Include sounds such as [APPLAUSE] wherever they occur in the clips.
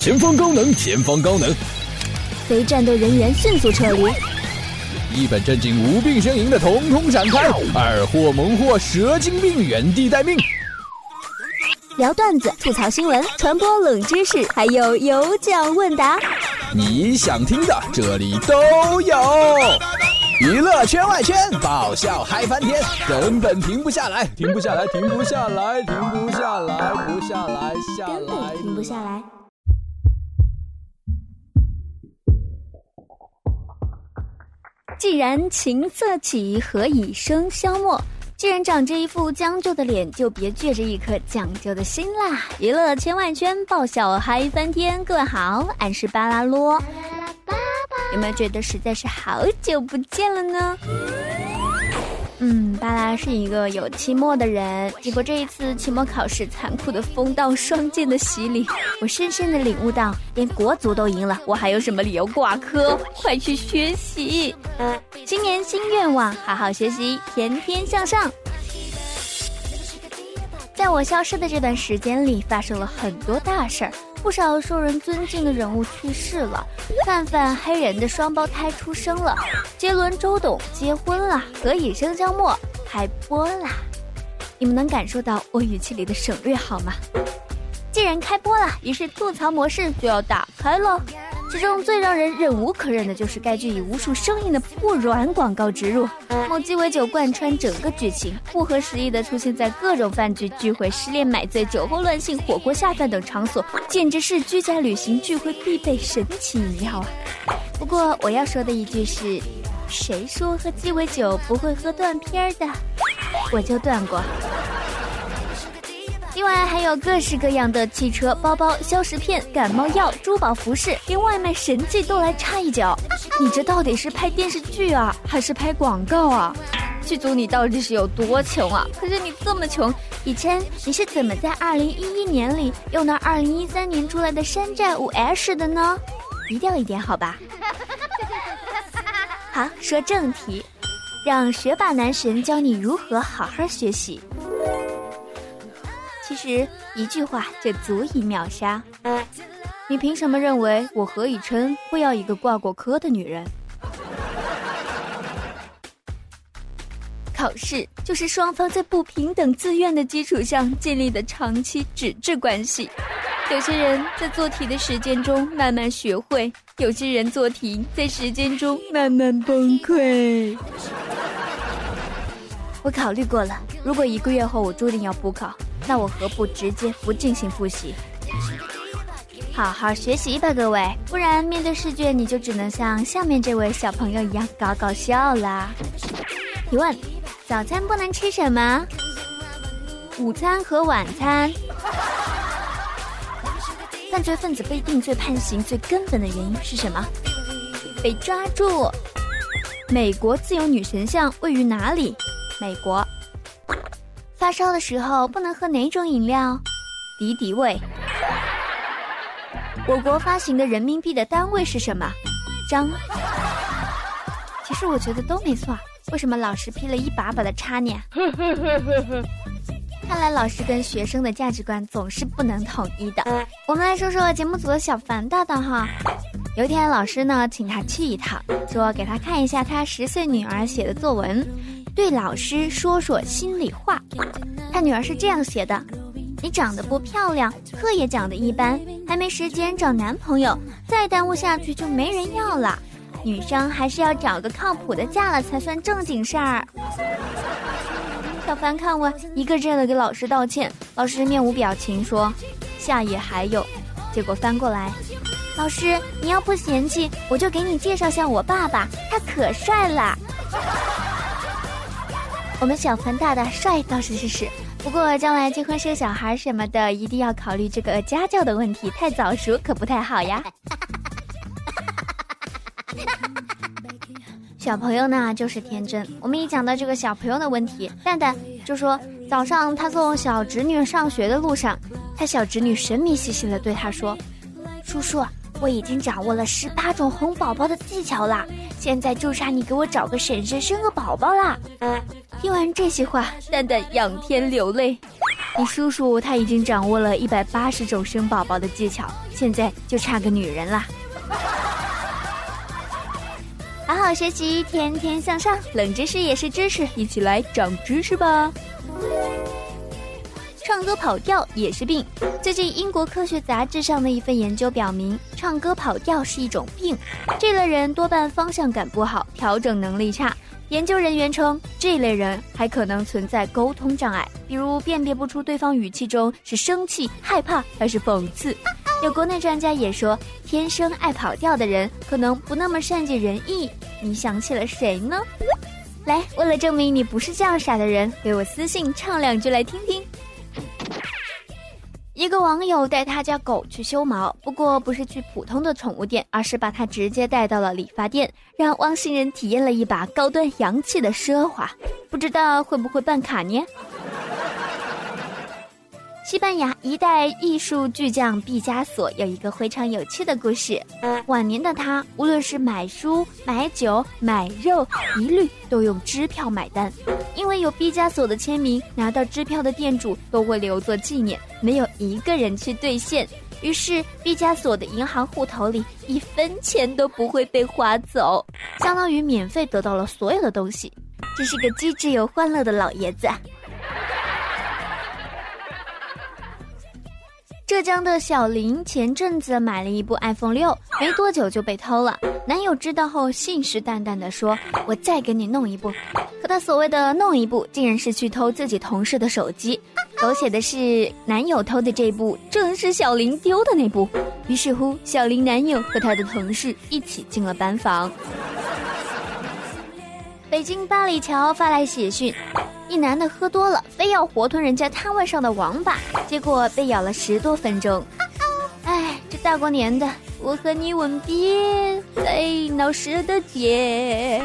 前方高能，前方高能！非战斗人员迅速撤离。一本正经无病呻吟的统统闪开，二货萌货蛇精病原地待命。聊段子、吐槽新闻、传播冷知识，还有有奖问答。你想听的这里都有。娱乐圈外圈，爆笑嗨翻天，根本停不下来，[LAUGHS] 停不下来，停不下来，停不下来，不下来，下来，根本停不下来。既然情色起，何以笙箫默？既然长着一副将就的脸，就别倔着一颗讲究的心啦！娱乐千万圈，爆笑嗨翻天。各位好，俺是巴拉罗。有没有觉得实在是好久不见了呢？嗯，巴拉是一个有期末的人，经过这一次期末考试残酷的风刀双剑的洗礼，[LAUGHS] 我深深的领悟到，连国足都赢了，我还有什么理由挂科？快去学习！新年新愿望，好好学习，天天向上。在我消失的这段时间里，发生了很多大事儿。不少受人尊敬的人物去世了，范范黑人的双胞胎出生了，杰伦周董结婚了，何以笙箫默开播啦！你们能感受到我语气里的省略号吗？既然开播了，于是吐槽模式就要打开了。其中最让人忍无可忍的就是该剧以无数生硬的不软广告植入，某鸡尾酒贯穿整个剧情，不合时宜的出现在各种饭局、聚会、失恋买醉、酒后乱性、火锅下饭等场所，简直是居家旅行聚会必备神奇饮料啊！不过我要说的一句是，谁说喝鸡尾酒不会喝断片儿的？我就断过。另外还有各式各样的汽车、包包、消食片、感冒药、珠宝服饰，连外卖神器都来插一脚。你这到底是拍电视剧啊，还是拍广告啊？剧组你到底是有多穷啊？可是你这么穷，以琛，你是怎么在二零一一年里用到二零一三年出来的山寨五 S 的呢？低调一点好吧。好，说正题，让学霸男神教你如何好好学习。其实一句话就足以秒杀。你凭什么认为我何以琛会要一个挂过科的女人？考试就是双方在不平等自愿的基础上建立的长期纸质关系。有些人在做题的时间中慢慢学会，有些人做题在时间中慢慢崩溃。我考虑过了，如果一个月后我注定要补考。那我何不直接不进行复习，好好学习吧，各位，不然面对试卷你就只能像下面这位小朋友一样搞搞笑啦。提问：早餐不能吃什么？午餐和晚餐。犯罪分子被定罪判刑最根本的原因是什么？被抓住。美国自由女神像位于哪里？美国。发烧的时候不能喝哪种饮料？敌敌畏。我国发行的人民币的单位是什么？张。其实我觉得都没错，为什么老师批了一把把的叉呢？[LAUGHS] 看来老师跟学生的价值观总是不能统一的。我们来说说节目组的小凡大大哈。有一天老师呢请他去一趟，说给他看一下他十岁女儿写的作文。对老师说说心里话，他女儿是这样写的：你长得不漂亮，课也讲得一般，还没时间找男朋友，再耽误下去就没人要了。女生还是要找个靠谱的嫁了才算正经事儿。[LAUGHS] 小凡看完，一个劲的给老师道歉，老师面无表情说：“下页还有。”结果翻过来，老师你要不嫌弃，我就给你介绍下我爸爸，他可帅了。我们小凡大大帅倒是是是，不过将来结婚生小孩什么的，一定要考虑这个家教的问题，太早熟可不太好呀。[LAUGHS] 小朋友呢就是天真，我们一讲到这个小朋友的问题，蛋蛋就说早上他送小侄女上学的路上，他小侄女神秘兮兮的对他说：“叔叔，我已经掌握了十八种哄宝宝的技巧啦，现在就差你给我找个婶婶生个宝宝啦。”听完这些话，蛋蛋仰天流泪。你叔叔他已经掌握了一百八十种生宝宝的技巧，现在就差个女人啦。好好学习，天天向上，冷知识也是知识，一起来长知识吧。唱歌跑调也是病。最近，英国科学杂志上的一份研究表明，唱歌跑调是一种病。这类人多半方向感不好，调整能力差。研究人员称，这类人还可能存在沟通障碍，比如辨别不出对方语气中是生气、害怕还是讽刺。有国内专家也说，天生爱跑调的人可能不那么善解人意。你想起了谁呢？来，为了证明你不是这样傻的人，给我私信唱两句来听听。一个网友带他家狗去修毛，不过不是去普通的宠物店，而是把它直接带到了理发店，让汪星人体验了一把高端洋气的奢华，不知道会不会办卡呢？西班牙一代艺术巨匠毕加索有一个非常有趣的故事。晚年的他，无论是买书、买酒、买肉，一律都用支票买单，因为有毕加索的签名，拿到支票的店主都会留作纪念，没有一个人去兑现。于是，毕加索的银行户头里一分钱都不会被划走，相当于免费得到了所有的东西。这是个机智又欢乐的老爷子。浙江的小林前阵子买了一部 iPhone 六，没多久就被偷了。男友知道后，信誓旦旦地说：“我再给你弄一部。”可他所谓的弄一部，竟然是去偷自己同事的手机。狗血的是，男友偷的这部正是小林丢的那部。于是乎，小林男友和他的同事一起进了班房。北京八里桥发来喜讯。一男的喝多了，非要活吞人家摊位上的王八，结果被咬了十多分钟。哎，这大过年的，我和你吻别在闹市的街。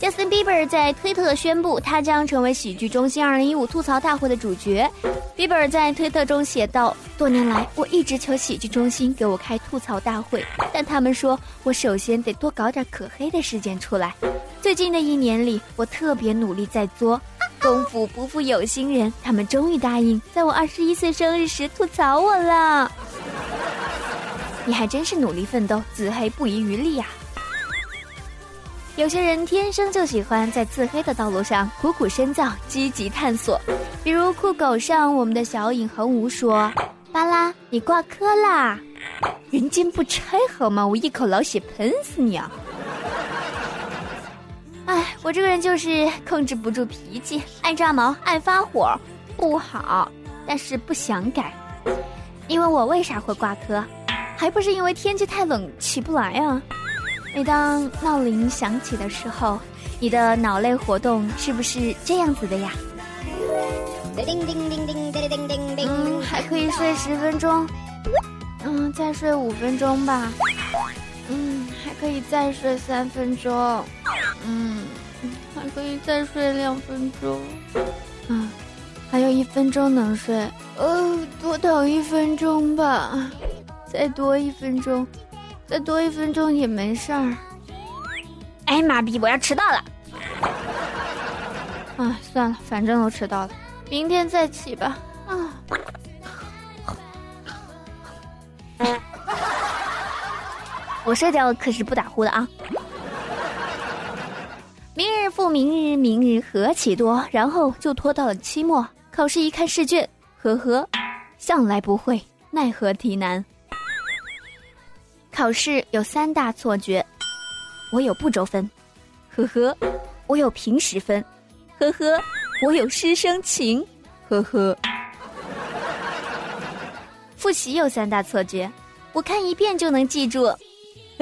Justin Bieber 在推特宣布，他将成为喜剧中心2015吐槽大会的主角。Bieber 在推特中写道：“多年来，我一直求喜剧中心给我开吐槽大会，但他们说我首先得多搞点可黑的事件出来。”最近的一年里，我特别努力在作功夫，不负有心人，他们终于答应在我二十一岁生日时吐槽我了。你还真是努力奋斗，自黑不遗余力呀。有些人天生就喜欢在自黑的道路上苦苦深造、积极探索，比如酷狗上我们的小影横无说：“巴拉，你挂科啦！人间不拆好吗？我一口老血喷死你啊！” [LAUGHS] 哎，我这个人就是控制不住脾气，爱炸毛，爱发火，不好，但是不想改。因为我为啥会挂科？还不是因为天气太冷起不来啊！每当闹铃响起的时候，你的脑内活动是不是这样子的呀？叮叮叮叮叮叮叮叮，还可以睡十分钟，嗯，再睡五分钟吧，嗯，还可以再睡三分钟。嗯，还可以再睡两分钟。嗯，还有一分钟能睡。呃，多等一分钟吧。再多一分钟，再多一分钟也没事儿。哎妈逼！我要迟到了。啊，算了，反正都迟到了，明天再起吧。啊。[LAUGHS] 我睡觉可是不打呼的啊。明日复明日，明日何其多，然后就拖到了期末考试。一看试卷，呵呵，向来不会，奈何题难。考试有三大错觉：我有不周分，呵呵；我有平时分，呵呵；我有师生情，呵呵。复习有三大错觉：我看一遍就能记住，呵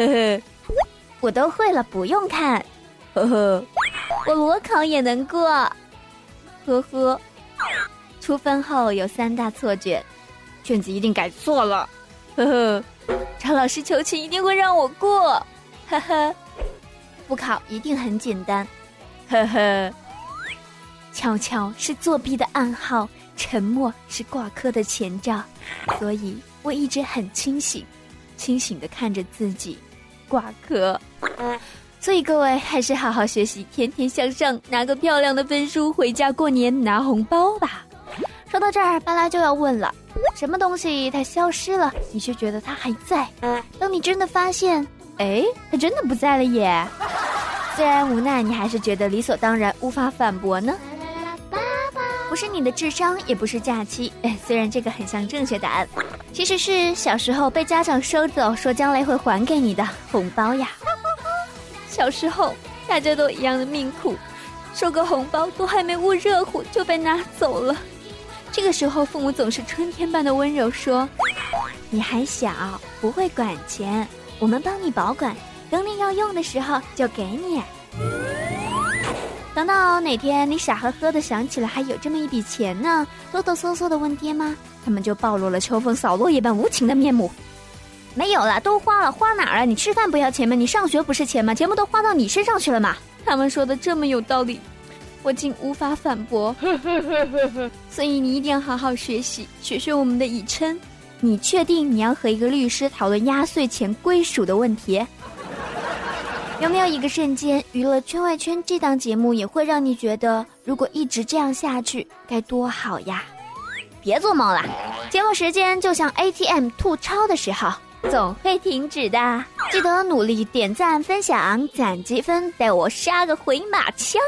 呵；我都会了，不用看。呵呵，我裸考也能过，呵呵。出分后有三大错觉，卷子一定改错了，呵呵。张老师求情一定会让我过，呵呵。复考一定很简单，呵呵。悄悄是作弊的暗号，沉默是挂科的前兆，所以我一直很清醒，清醒的看着自己挂科。所以各位还是好好学习，天天向上，拿个漂亮的分数回家过年拿红包吧。说到这儿，巴拉就要问了：什么东西它消失了，你却觉得它还在？当你真的发现，哎，它真的不在了耶！[LAUGHS] 虽然无奈，你还是觉得理所当然，无法反驳呢。不是你的智商，也不是假期。哎，虽然这个很像正确答案，其实是小时候被家长收走，说将来会还给你的红包呀。[LAUGHS] 小时候，大家都一样的命苦，收个红包都还没捂热乎就被拿走了。这个时候，父母总是春天般的温柔说：“你还小，不会管钱，我们帮你保管，等你要用的时候就给你。”等到哪天你傻呵呵的想起来还有这么一笔钱呢，哆哆嗦嗦的问爹妈，他们就暴露了秋风扫落叶般无情的面目。没有了，都花了，花哪儿了？你吃饭不要钱吗？你上学不是钱吗？钱不都花到你身上去了吗？他们说的这么有道理，我竟无法反驳。[LAUGHS] 所以你一定要好好学习，学学我们的以琛。你确定你要和一个律师讨论压岁钱归属的问题？有没有一个瞬间，娱乐圈外圈这档节目也会让你觉得，如果一直这样下去，该多好呀？别做梦了，节目时间就像 ATM 吐钞的时候。总会停止的，记得努力点赞、分享、攒积分，带我杀个回马枪。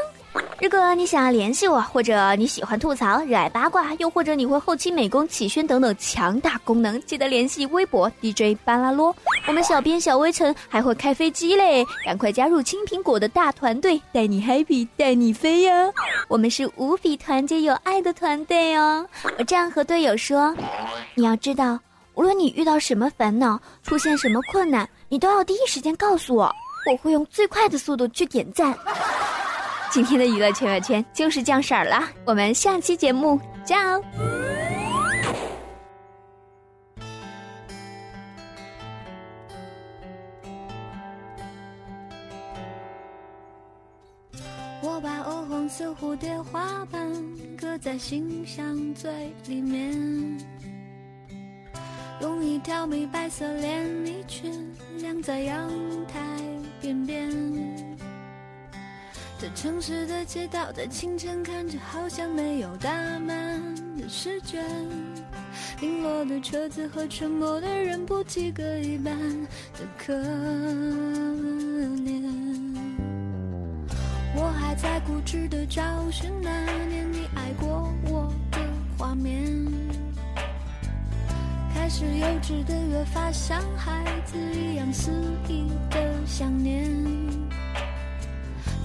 如果你想要联系我，或者你喜欢吐槽、热爱八卦，又或者你会后期美工、起宣等等强大功能，记得联系微博 DJ 巴拉罗。我们小编小微尘还会开飞机嘞，赶快加入青苹果的大团队，带你 happy，带你飞呀！我们是无比团结有爱的团队哦。我这样和队友说，你要知道。无论你遇到什么烦恼，出现什么困难，你都要第一时间告诉我，我会用最快的速度去点赞。今天的娱乐圈外圈就是这样色儿了，我们下期节目见哦。我把鹅黄色蝴蝶花瓣搁在心上最里面。用一条米白色连衣裙晾在阳城市的街道在清晨看着好像没有打满的试卷，零落的车子和沉默的人不及格一般的可怜。我还在固执的找寻那年你爱过我的画面。开始幼稚的越发像孩子一样肆意的想念，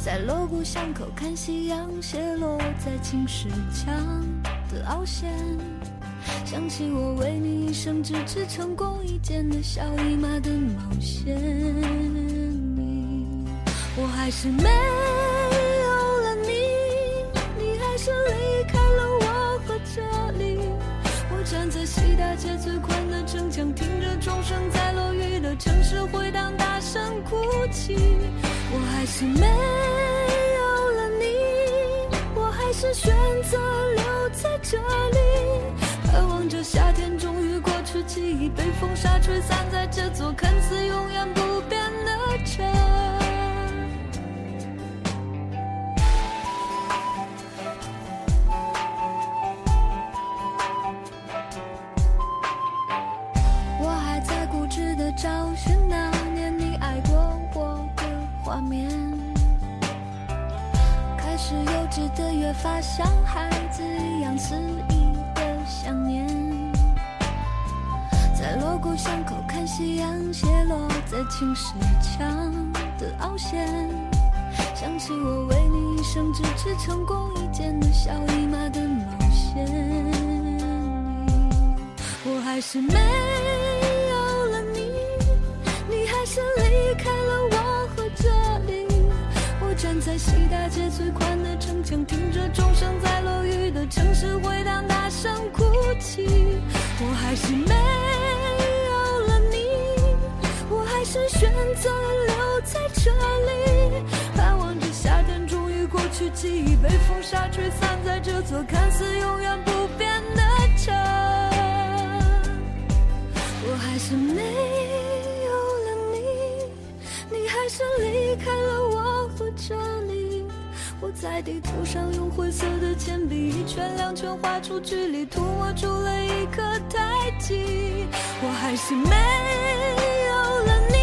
在锣鼓巷口看夕阳斜落在青石墙的凹陷，想起我为你一生只织成功一件的小姨妈的冒险，我还是没有了你，你还是离开了我和这里，我站在西大街最宽的。城墙听着钟声，在落雨的城市回荡，大声哭泣。我还是没在这里，盼望着夏天终于过去，记忆被风沙吹散在这座看似永远不变的城。我还在固执的找寻那年你爱过我的画面，开始幼稚的越发像孩。子一样肆意的想念，在锣鼓巷口看夕阳斜落在青石墙的凹陷，想起我为你一生只织成功一件的小姨妈的毛线，我还是没在西大街最宽的城墙。听着钟声在落雨的城市回荡，大声哭泣。我还是没有了你，我还是选择留在这里，盼望着夏天终于过去，记忆被风沙吹散在这座看似永远不变的城。我还是没有了你，你还是离开了我。我这里，我在地图上用灰色的铅笔一圈两圈画出距离，涂抹出了一颗太极。我还是没有了你，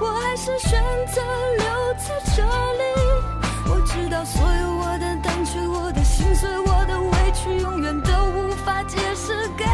我还是选择留在这里。我知道所有我的胆怯，我的心碎，我的委屈，永远都无法解释给。